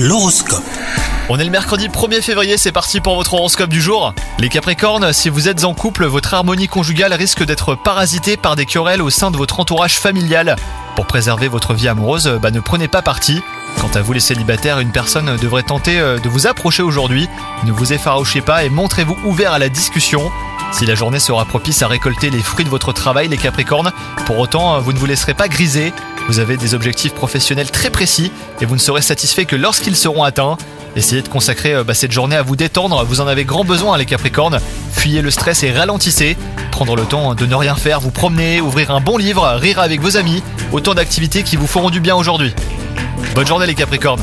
L'horoscope. On est le mercredi 1er février, c'est parti pour votre horoscope du jour. Les Capricornes, si vous êtes en couple, votre harmonie conjugale risque d'être parasitée par des querelles au sein de votre entourage familial. Pour préserver votre vie amoureuse, bah, ne prenez pas parti. Quant à vous les célibataires, une personne devrait tenter euh, de vous approcher aujourd'hui. Ne vous effarouchez pas et montrez-vous ouvert à la discussion. Si la journée sera propice à récolter les fruits de votre travail, les Capricornes, pour autant, euh, vous ne vous laisserez pas griser. Vous avez des objectifs professionnels très précis et vous ne serez satisfait que lorsqu'ils seront atteints. Essayez de consacrer euh, bah, cette journée à vous détendre, vous en avez grand besoin les Capricornes. Fuyez le stress et ralentissez. Prendre le temps de ne rien faire, vous promener, ouvrir un bon livre, rire avec vos amis, autant d'activités qui vous feront du bien aujourd'hui. Bonne journée les Capricornes